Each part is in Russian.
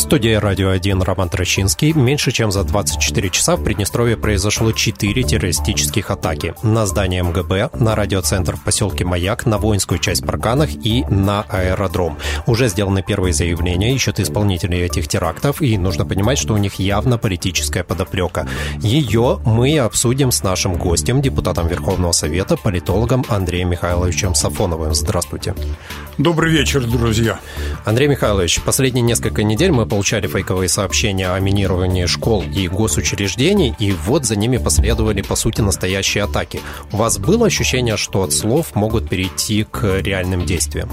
В студии «Радио 1» Роман Трощинский. Меньше чем за 24 часа в Приднестровье произошло 4 террористических атаки. На здание МГБ, на радиоцентр в поселке Маяк, на воинскую часть Парканах и на аэродром. Уже сделаны первые заявления, ищут исполнителей этих терактов, и нужно понимать, что у них явно политическая подоплека. Ее мы обсудим с нашим гостем, депутатом Верховного Совета, политологом Андреем Михайловичем Сафоновым. Здравствуйте. Добрый вечер, друзья. Андрей Михайлович, последние несколько недель мы получали фейковые сообщения о минировании школ и госучреждений, и вот за ними последовали, по сути, настоящие атаки. У вас было ощущение, что от слов могут перейти к реальным действиям?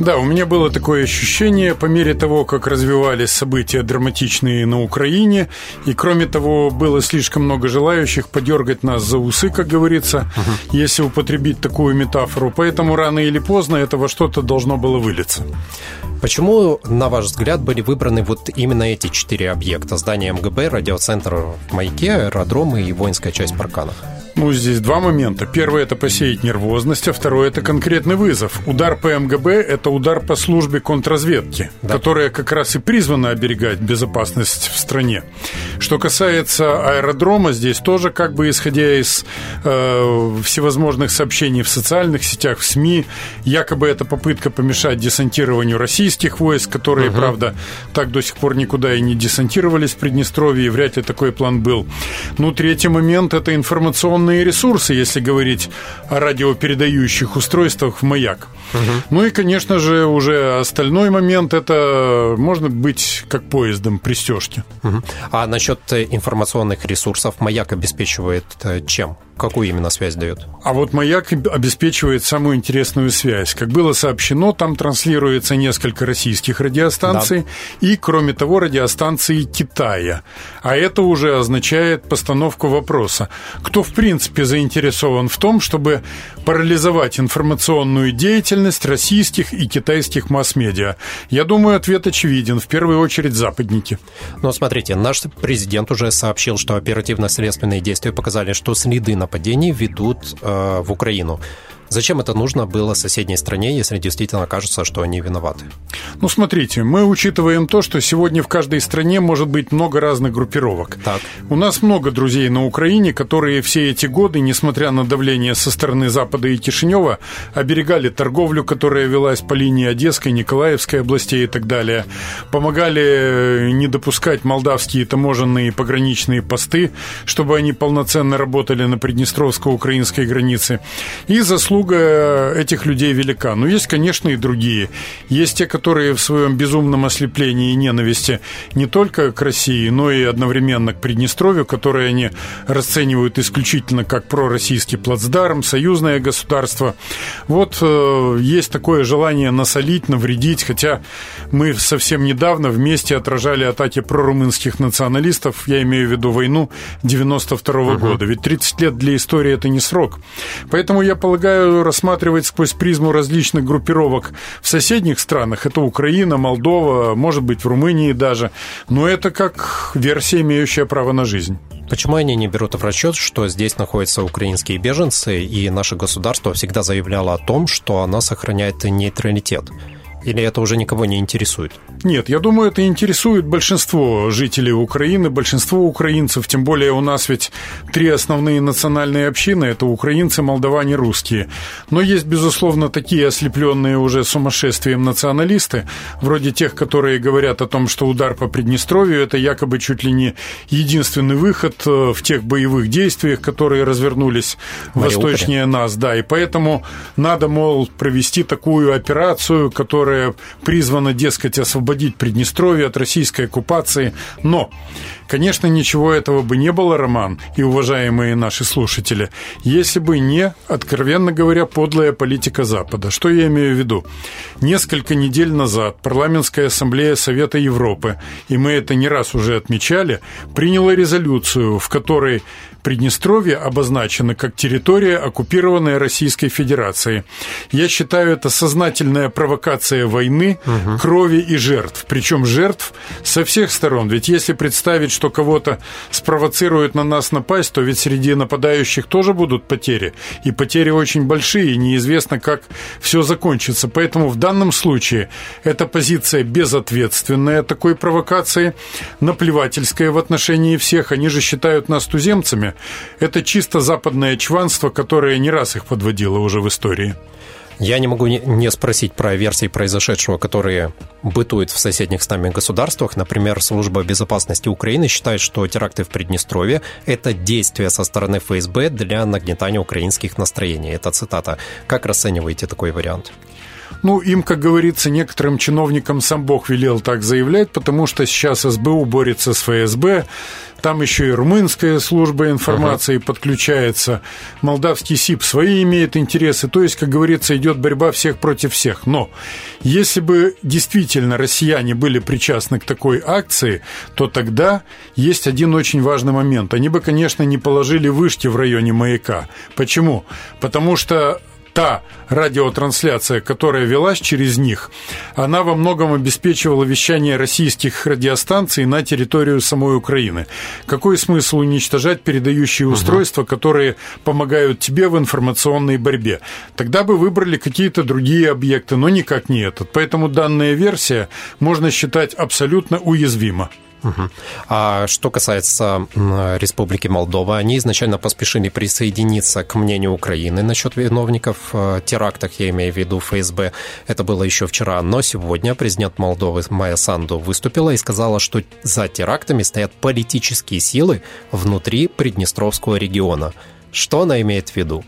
Да, у меня было такое ощущение по мере того, как развивались события драматичные на Украине, и кроме того, было слишком много желающих подергать нас за усы, как говорится, угу. если употребить такую метафору. Поэтому рано или поздно это во что-то должно было вылиться. Почему, на ваш взгляд, были выбраны вот именно эти четыре объекта? Здание МГБ, радиоцентр в Маяке, аэродромы и воинская часть Парканов? Ну, здесь два момента. Первый – это посеять нервозность, а второй – это конкретный вызов. Удар по МГБ – это удар по службе контрразведки, да. которая как раз и призвана оберегать безопасность в стране. Что касается аэродрома, здесь тоже как бы исходя из э, всевозможных сообщений в социальных сетях, в СМИ, якобы это попытка помешать десантированию российских войск, которые, угу. правда, так до сих пор никуда и не десантировались в Приднестровье, и вряд ли такой план был. Ну, третий момент – это информационный информационные ресурсы, если говорить о радиопередающих устройствах в маяк. Угу. Ну и, конечно же, уже остальной момент это можно быть как поездом пристежки. Угу. А насчет информационных ресурсов маяк обеспечивает э, чем? Какую именно связь дает? А вот «Маяк» обеспечивает самую интересную связь. Как было сообщено, там транслируется несколько российских радиостанций да. и, кроме того, радиостанции Китая. А это уже означает постановку вопроса. Кто, в принципе, заинтересован в том, чтобы парализовать информационную деятельность российских и китайских масс-медиа? Я думаю, ответ очевиден. В первую очередь, западники. Но смотрите, наш президент уже сообщил, что оперативно-следственные действия показали, что следы на нападений ведут э, в Украину. Зачем это нужно было соседней стране, если действительно кажется, что они виноваты? Ну, смотрите, мы учитываем то, что сегодня в каждой стране может быть много разных группировок. Так. У нас много друзей на Украине, которые все эти годы, несмотря на давление со стороны Запада и Кишинева, оберегали торговлю, которая велась по линии Одесской, Николаевской областей и так далее, помогали э, не допускать молдавские таможенные пограничные посты, чтобы они полноценно работали на приднестровско-украинской границе, и заслуг заслуга этих людей велика. Но есть, конечно, и другие. Есть те, которые в своем безумном ослеплении и ненависти не только к России, но и одновременно к Приднестровью, которые они расценивают исключительно как пророссийский плацдарм, союзное государство. Вот э, есть такое желание насолить, навредить, хотя мы совсем недавно вместе отражали атаки прорумынских националистов, я имею в виду войну 92 -го угу. года. Ведь 30 лет для истории это не срок. Поэтому я полагаю, рассматривать сквозь призму различных группировок в соседних странах. Это Украина, Молдова, может быть, в Румынии даже. Но это как версия, имеющая право на жизнь. Почему они не берут в расчет, что здесь находятся украинские беженцы, и наше государство всегда заявляло о том, что оно сохраняет нейтралитет? Или это уже никого не интересует? Нет, я думаю, это интересует большинство жителей Украины, большинство украинцев, тем более у нас ведь три основные национальные общины – это украинцы, молдаване, русские. Но есть, безусловно, такие ослепленные уже сумасшествием националисты, вроде тех, которые говорят о том, что удар по Приднестровью – это якобы чуть ли не единственный выход э, в тех боевых действиях, которые развернулись восточнее нас. Да, и поэтому надо, мол, провести такую операцию, которая призвана, дескать, освободить Приднестровье от российской оккупации. Но, конечно, ничего этого бы не было, Роман и уважаемые наши слушатели, если бы не, откровенно говоря, подлая политика Запада. Что я имею в виду? Несколько недель назад парламентская ассамблея Совета Европы, и мы это не раз уже отмечали, приняла резолюцию, в которой Приднестровье обозначено как территория, оккупированная Российской Федерацией. Я считаю, это сознательная провокация войны, угу. крови и жертв. Причем жертв со всех сторон. Ведь если представить, что кого-то спровоцирует на нас напасть, то ведь среди нападающих тоже будут потери. И потери очень большие, и неизвестно, как все закончится. Поэтому в данном случае эта позиция безответственная такой провокации, наплевательская в отношении всех. Они же считают нас туземцами. Это чисто западное чванство, которое не раз их подводило уже в истории. Я не могу не спросить про версии произошедшего, которые бытуют в соседних с нами государствах. Например, Служба безопасности Украины считает, что теракты в Приднестровье – это действие со стороны ФСБ для нагнетания украинских настроений. Это цитата. Как расцениваете такой вариант? Ну, им, как говорится, некоторым чиновникам сам Бог велел так заявлять, потому что сейчас СБУ борется с ФСБ, там еще и румынская служба информации uh-huh. подключается, молдавский СИП свои имеет интересы, то есть, как говорится, идет борьба всех против всех. Но если бы действительно россияне были причастны к такой акции, то тогда есть один очень важный момент. Они бы, конечно, не положили вышки в районе маяка. Почему? Потому что та радиотрансляция, которая велась через них, она во многом обеспечивала вещание российских радиостанций на территорию самой Украины. Какой смысл уничтожать передающие устройства, которые помогают тебе в информационной борьбе? Тогда бы выбрали какие-то другие объекты, но никак не этот. Поэтому данная версия можно считать абсолютно уязвима. Угу. А что касается Республики Молдова, они изначально поспешили присоединиться к мнению Украины насчет виновников в терактах, я имею в виду ФСБ. Это было еще вчера, но сегодня президент Молдовы Майя Санду выступила и сказала, что за терактами стоят политические силы внутри Приднестровского региона. Что она имеет в виду?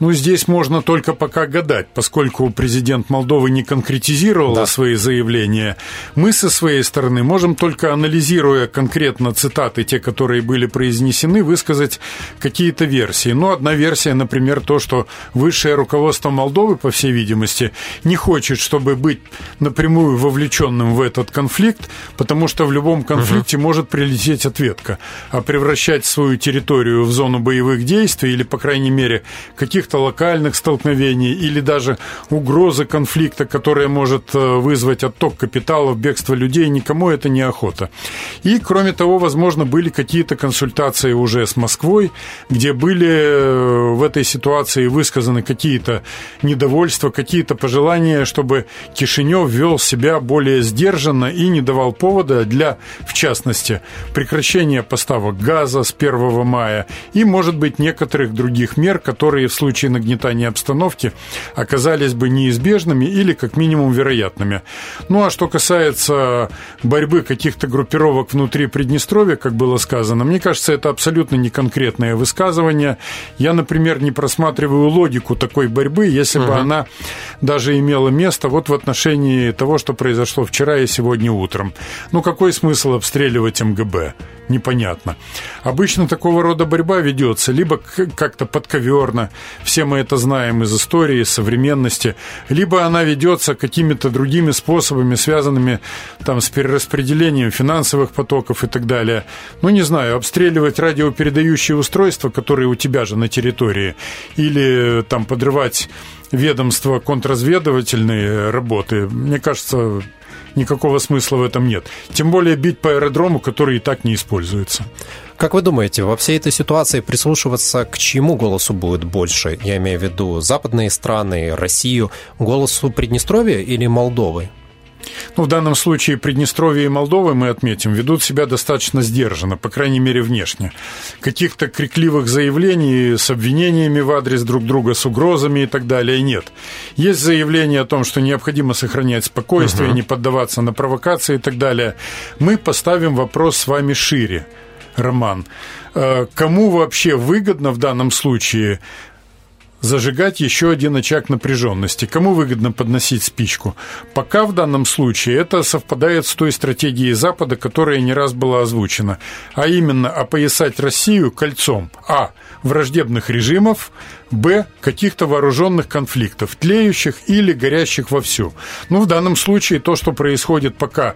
Ну, здесь можно только пока гадать, поскольку президент Молдовы не конкретизировал да. свои заявления. Мы со своей стороны можем только анализируя конкретно цитаты, те, которые были произнесены, высказать какие-то версии. Ну, одна версия, например, то, что высшее руководство Молдовы, по всей видимости, не хочет, чтобы быть напрямую вовлеченным в этот конфликт, потому что в любом конфликте угу. может прилететь ответка. А превращать свою территорию в зону боевых действий или, по крайней мере, каких-то локальных столкновений или даже угрозы конфликта, которая может э, вызвать отток капиталов, бегство людей, никому это не охота. И, кроме того, возможно, были какие-то консультации уже с Москвой, где были э, в этой ситуации высказаны какие-то недовольства, какие-то пожелания, чтобы Кишинев вел себя более сдержанно и не давал повода для, в частности, прекращения поставок газа с 1 мая и, может быть, некоторых других мер, которые которые в случае нагнетания обстановки оказались бы неизбежными или как минимум вероятными. Ну а что касается борьбы каких-то группировок внутри Приднестровья, как было сказано, мне кажется, это абсолютно не конкретное высказывание. Я, например, не просматриваю логику такой борьбы, если угу. бы она даже имела место вот в отношении того, что произошло вчера и сегодня утром. Ну какой смысл обстреливать МГБ? непонятно. Обычно такого рода борьба ведется либо как-то подковерно, все мы это знаем из истории, из современности, либо она ведется какими-то другими способами, связанными там, с перераспределением финансовых потоков и так далее. Ну, не знаю, обстреливать радиопередающие устройства, которые у тебя же на территории, или там подрывать ведомства контрразведывательные работы, мне кажется, никакого смысла в этом нет. Тем более бить по аэродрому, который и так не используется. Как вы думаете, во всей этой ситуации прислушиваться к чьему голосу будет больше? Я имею в виду западные страны, Россию, голосу Приднестровья или Молдовы? Ну, в данном случае Приднестровье и Молдова, мы отметим, ведут себя достаточно сдержанно, по крайней мере, внешне. Каких-то крикливых заявлений с обвинениями в адрес друг друга, с угрозами и так далее нет. Есть заявление о том, что необходимо сохранять спокойствие, угу. не поддаваться на провокации и так далее. Мы поставим вопрос с вами шире. Роман, э, кому вообще выгодно в данном случае зажигать еще один очаг напряженности. Кому выгодно подносить спичку? Пока в данном случае это совпадает с той стратегией Запада, которая не раз была озвучена, а именно опоясать Россию кольцом а. враждебных режимов, б. каких-то вооруженных конфликтов, тлеющих или горящих вовсю. Ну, в данном случае то, что происходит пока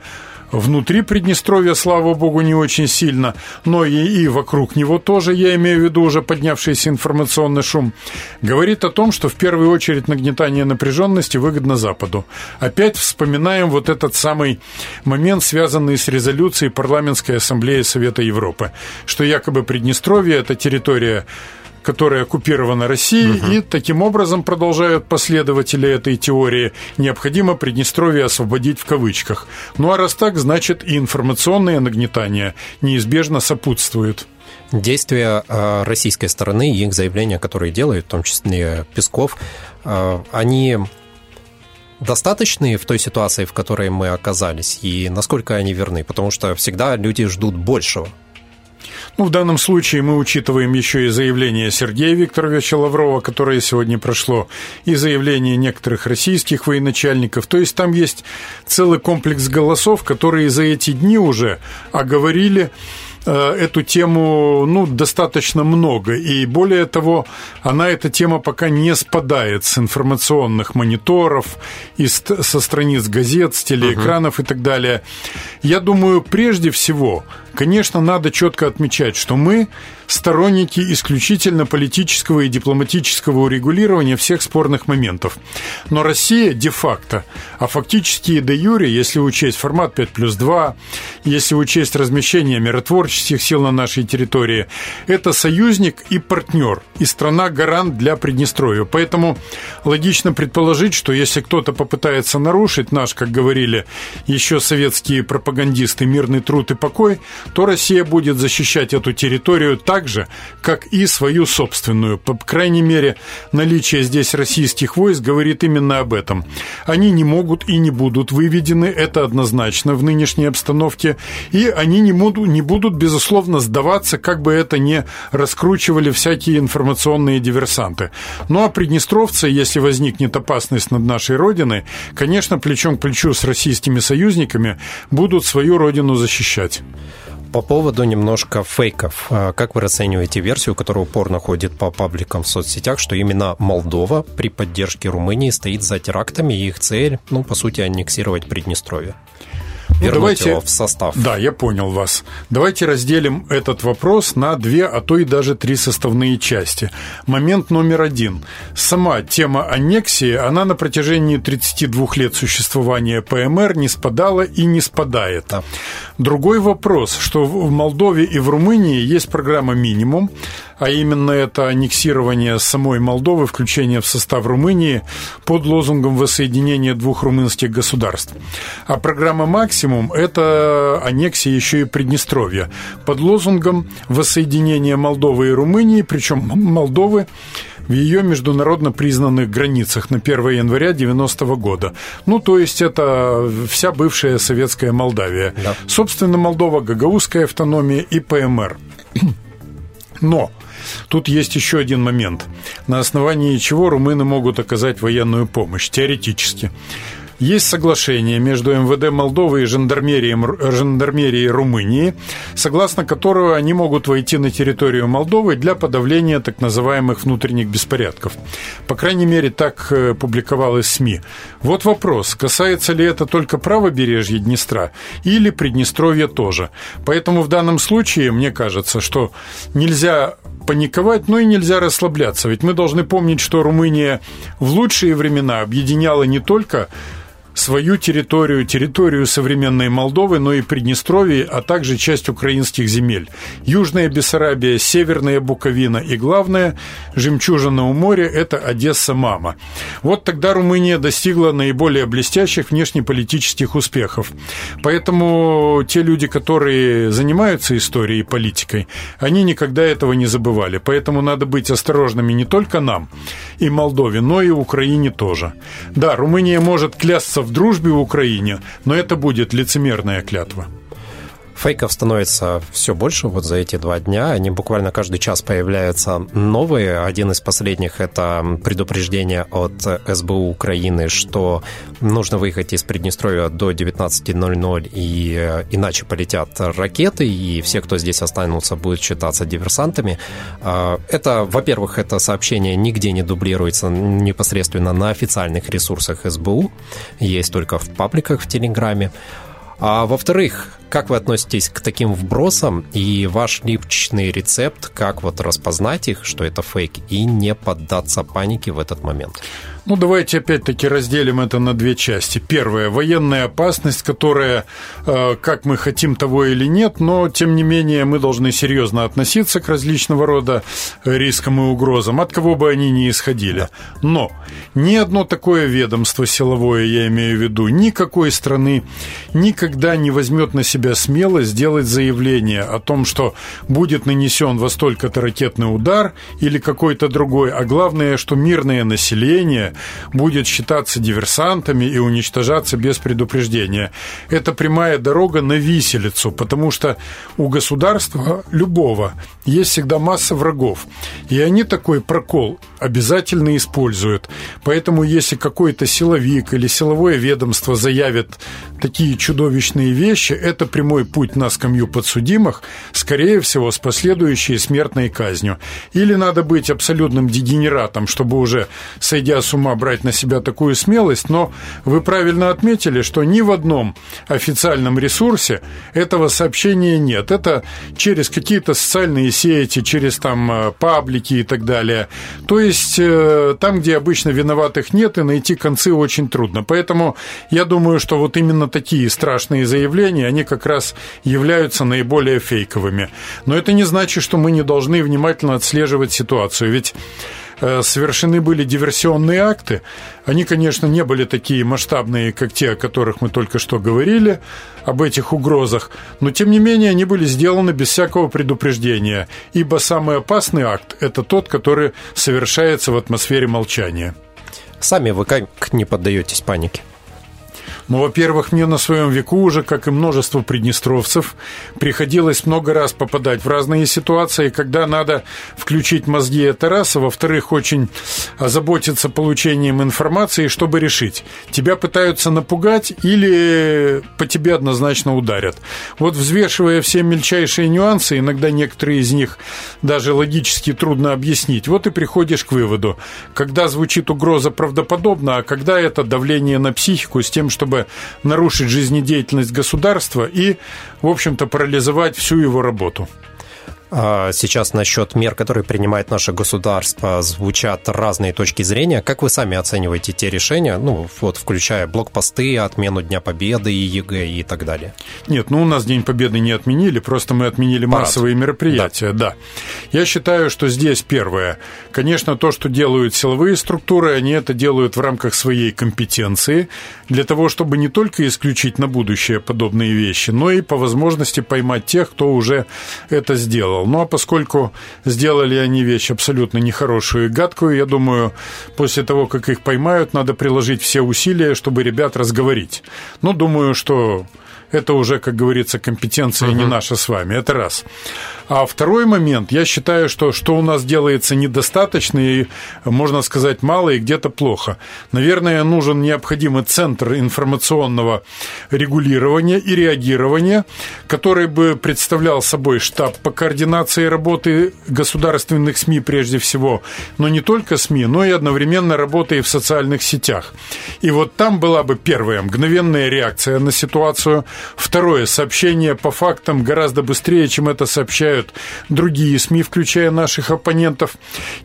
внутри Приднестровья, слава богу, не очень сильно, но и, и вокруг него тоже, я имею в виду уже поднявшийся информационный шум, говорит о том, что в первую очередь нагнетание напряженности выгодно Западу. Опять вспоминаем вот этот самый момент, связанный с резолюцией Парламентской ассамблеи Совета Европы, что якобы Приднестровье – это территория которая оккупирована Россией, угу. и таким образом продолжают последователи этой теории, необходимо Приднестровье освободить в кавычках. Ну а раз так, значит и информационное нагнетание неизбежно сопутствует. Действия э, российской стороны и их заявления, которые делают, в том числе Песков, э, они достаточные в той ситуации, в которой мы оказались, и насколько они верны? Потому что всегда люди ждут большего. Ну, в данном случае мы учитываем еще и заявление Сергея Викторовича Лаврова, которое сегодня прошло, и заявление некоторых российских военачальников. То есть там есть целый комплекс голосов, которые за эти дни уже оговорили Э, эту тему ну, достаточно много. И более того, она, эта тема пока не спадает с информационных мониторов, из, со страниц газет, с телеэкранов uh-huh. и так далее. Я думаю, прежде всего, конечно, надо четко отмечать, что мы сторонники исключительно политического и дипломатического урегулирования всех спорных моментов. Но Россия де-факто, а фактически и де-юре, если учесть формат 5 плюс 2, если учесть размещение миротворческих сил на нашей территории, это союзник и партнер, и страна-гарант для Приднестровья. Поэтому логично предположить, что если кто-то попытается нарушить наш, как говорили еще советские пропагандисты, мирный труд и покой, то Россия будет защищать эту территорию так, же, как и свою собственную. По крайней мере, наличие здесь российских войск говорит именно об этом. Они не могут и не будут выведены, это однозначно в нынешней обстановке, и они не будут, не будут безусловно, сдаваться, как бы это ни раскручивали всякие информационные диверсанты. Ну а приднестровцы, если возникнет опасность над нашей Родиной, конечно, плечом к плечу с российскими союзниками будут свою Родину защищать. По поводу немножко фейков. А как вы расцениваете версию, которая упорно ходит по пабликам в соцсетях, что именно Молдова при поддержке Румынии стоит за терактами, и их цель, ну, по сути, аннексировать Приднестровье? Ну, давайте, его в состав. Да, я понял вас. Давайте разделим этот вопрос на две, а то и даже три составные части. Момент номер один. Сама тема аннексии, она на протяжении 32 лет существования ПМР не спадала и не спадает. Да. Другой вопрос, что в Молдове и в Румынии есть программа «Минимум», а именно это аннексирование самой Молдовы, включение в состав Румынии под лозунгом воссоединения двух румынских государств. А программа «Максимум» – это аннексия еще и Приднестровья под лозунгом воссоединения Молдовы и Румынии, причем Молдовы в ее международно признанных границах на 1 января 90 года. Ну, то есть это вся бывшая советская Молдавия. Да. Собственно, Молдова, Гагаузская автономия и ПМР. Но Тут есть еще один момент, на основании чего румыны могут оказать военную помощь, теоретически. Есть соглашение между МВД Молдовы и жандармерией, жандармерией Румынии, согласно которого они могут войти на территорию Молдовы для подавления так называемых внутренних беспорядков. По крайней мере, так э, публиковалось СМИ. Вот вопрос, касается ли это только правобережья Днестра или Приднестровья тоже. Поэтому в данном случае, мне кажется, что нельзя паниковать, но и нельзя расслабляться. Ведь мы должны помнить, что Румыния в лучшие времена объединяла не только свою территорию, территорию современной Молдовы, но и Приднестровье, а также часть украинских земель. Южная Бессарабия, Северная Буковина и, главное, жемчужина у моря – это Одесса-мама. Вот тогда Румыния достигла наиболее блестящих внешнеполитических успехов. Поэтому те люди, которые занимаются историей и политикой, они никогда этого не забывали. Поэтому надо быть осторожными не только нам и Молдове, но и Украине тоже. Да, Румыния может клясться в дружбе в Украине, но это будет лицемерная клятва. Фейков становится все больше вот за эти два дня. Они буквально каждый час появляются новые. Один из последних – это предупреждение от СБУ Украины, что нужно выехать из Приднестровья до 19.00, и э, иначе полетят ракеты, и все, кто здесь останутся, будут считаться диверсантами. А, это, во-первых, это сообщение нигде не дублируется непосредственно на официальных ресурсах СБУ, есть только в пабликах в Телеграме. А во-вторых, как вы относитесь к таким вбросам и ваш личный рецепт, как вот распознать их, что это фейк, и не поддаться панике в этот момент? Ну, давайте опять-таки разделим это на две части. Первая – военная опасность, которая, э, как мы хотим того или нет, но, тем не менее, мы должны серьезно относиться к различного рода рискам и угрозам, от кого бы они ни исходили. Но ни одно такое ведомство силовое, я имею в виду, никакой страны никогда не возьмет на себя смелость сделать заявление о том, что будет нанесен во столько-то ракетный удар или какой-то другой, а главное, что мирное население будет считаться диверсантами и уничтожаться без предупреждения. Это прямая дорога на виселицу, потому что у государства любого есть всегда масса врагов. И они такой прокол обязательно используют. Поэтому если какой-то силовик или силовое ведомство заявит такие чудовищные вещи, это прямой путь на скамью подсудимых, скорее всего, с последующей смертной казнью. Или надо быть абсолютным дегенератом, чтобы уже, сойдя с ума, брать на себя такую смелость, но вы правильно отметили, что ни в одном официальном ресурсе этого сообщения нет. Это через какие-то социальные сети, через там э, паблики и так далее. То есть э, там, где обычно виноватых нет, и найти концы очень трудно. Поэтому я думаю, что вот именно такие страшные заявления, они как раз являются наиболее фейковыми. Но это не значит, что мы не должны внимательно отслеживать ситуацию. Ведь Э, совершены были диверсионные акты. Они, конечно, не были такие масштабные, как те, о которых мы только что говорили, об этих угрозах, но, тем не менее, они были сделаны без всякого предупреждения, ибо самый опасный акт – это тот, который совершается в атмосфере молчания. Сами вы как не поддаетесь панике? Ну, во-первых, мне на своем веку уже, как и множество приднестровцев, приходилось много раз попадать в разные ситуации, когда надо включить мозги, это раз, а во-вторых, очень озаботиться получением информации, чтобы решить, тебя пытаются напугать или по тебе однозначно ударят. Вот взвешивая все мельчайшие нюансы, иногда некоторые из них даже логически трудно объяснить, вот и приходишь к выводу, когда звучит угроза правдоподобно, а когда это давление на психику с тем, чтобы нарушить жизнедеятельность государства и, в общем-то, парализовать всю его работу. А, сейчас насчет мер, которые принимает наше государство, звучат разные точки зрения. Как вы сами оцениваете те решения, ну, вот, включая блокпосты, отмену Дня Победы и ЕГЭ и так далее? Нет, ну, у нас День Победы не отменили, просто мы отменили Парад. массовые мероприятия, да. да. Я считаю, что здесь первое. Конечно, то, что делают силовые структуры, они это делают в рамках своей компетенции, для того, чтобы не только исключить на будущее подобные вещи, но и по возможности поймать тех, кто уже это сделал сделал. Ну а поскольку сделали они вещь абсолютно нехорошую и гадкую, я думаю, после того, как их поймают, надо приложить все усилия, чтобы ребят разговорить. Ну, думаю, что это уже, как говорится, компетенция uh-huh. не наша с вами. Это раз. А второй момент, я считаю, что что у нас делается недостаточно и, можно сказать, мало и где-то плохо. Наверное, нужен необходимый центр информационного регулирования и реагирования, который бы представлял собой штаб по координации работы государственных СМИ прежде всего, но не только СМИ, но и одновременно работы и в социальных сетях. И вот там была бы первая мгновенная реакция на ситуацию, второе сообщение по фактам гораздо быстрее, чем это сообщают обсуждают другие СМИ, включая наших оппонентов.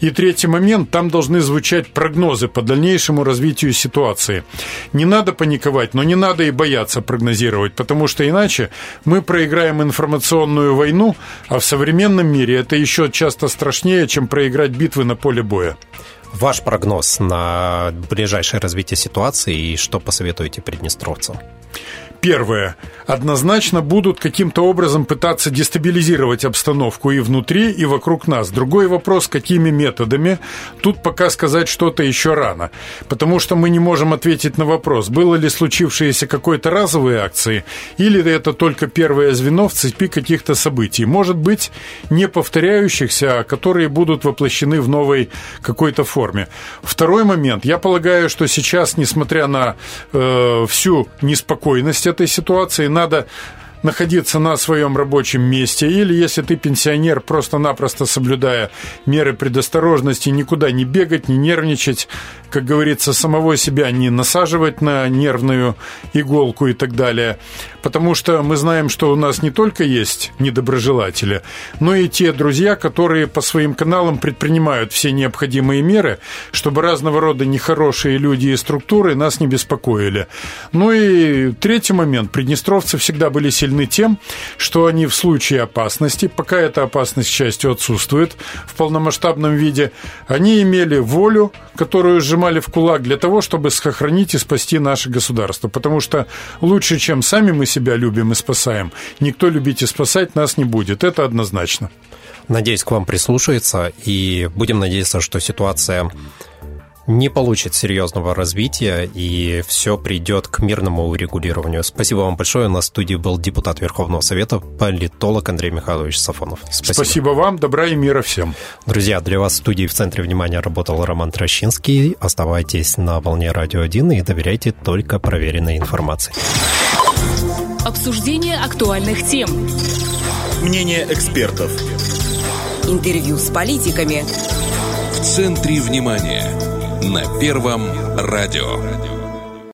И третий момент, там должны звучать прогнозы по дальнейшему развитию ситуации. Не надо паниковать, но не надо и бояться прогнозировать, потому что иначе мы проиграем информационную войну, а в современном мире это еще часто страшнее, чем проиграть битвы на поле боя. Ваш прогноз на ближайшее развитие ситуации и что посоветуете приднестровцам? Первое. Однозначно будут каким-то образом пытаться дестабилизировать обстановку и внутри, и вокруг нас. Другой вопрос, какими методами. Тут пока сказать что-то еще рано. Потому что мы не можем ответить на вопрос, было ли случившееся какой-то разовой акции, или это только первое звено в цепи каких-то событий. Может быть, не повторяющихся, а которые будут воплощены в новой какой-то форме. Второй момент. Я полагаю, что сейчас, несмотря на э, всю неспокойность этой ситуации надо находиться на своем рабочем месте, или если ты пенсионер, просто-напросто соблюдая меры предосторожности, никуда не бегать, не нервничать, как говорится, самого себя не насаживать на нервную иголку и так далее. Потому что мы знаем, что у нас не только есть недоброжелатели, но и те друзья, которые по своим каналам предпринимают все необходимые меры, чтобы разного рода нехорошие люди и структуры нас не беспокоили. Ну и третий момент. Приднестровцы всегда были сильны тем, что они в случае опасности, пока эта опасность, к счастью, отсутствует в полномасштабном виде, они имели волю, которую сжимали в кулак для того, чтобы сохранить и спасти наше государство. Потому что лучше, чем сами мы себя любим и спасаем, никто любить и спасать нас не будет. Это однозначно. Надеюсь, к вам прислушается, и будем надеяться, что ситуация не получит серьезного развития, и все придет к мирному урегулированию. Спасибо вам большое. На студии был депутат Верховного Совета, политолог Андрей Михайлович Сафонов. Спасибо. Спасибо вам. Добра и мира всем. Друзья, для вас в студии в центре внимания работал Роман Трощинский. Оставайтесь на волне Радио 1 и доверяйте только проверенной информации. Обсуждение актуальных тем. Мнение экспертов. Интервью с политиками. В центре внимания. На Первом радио.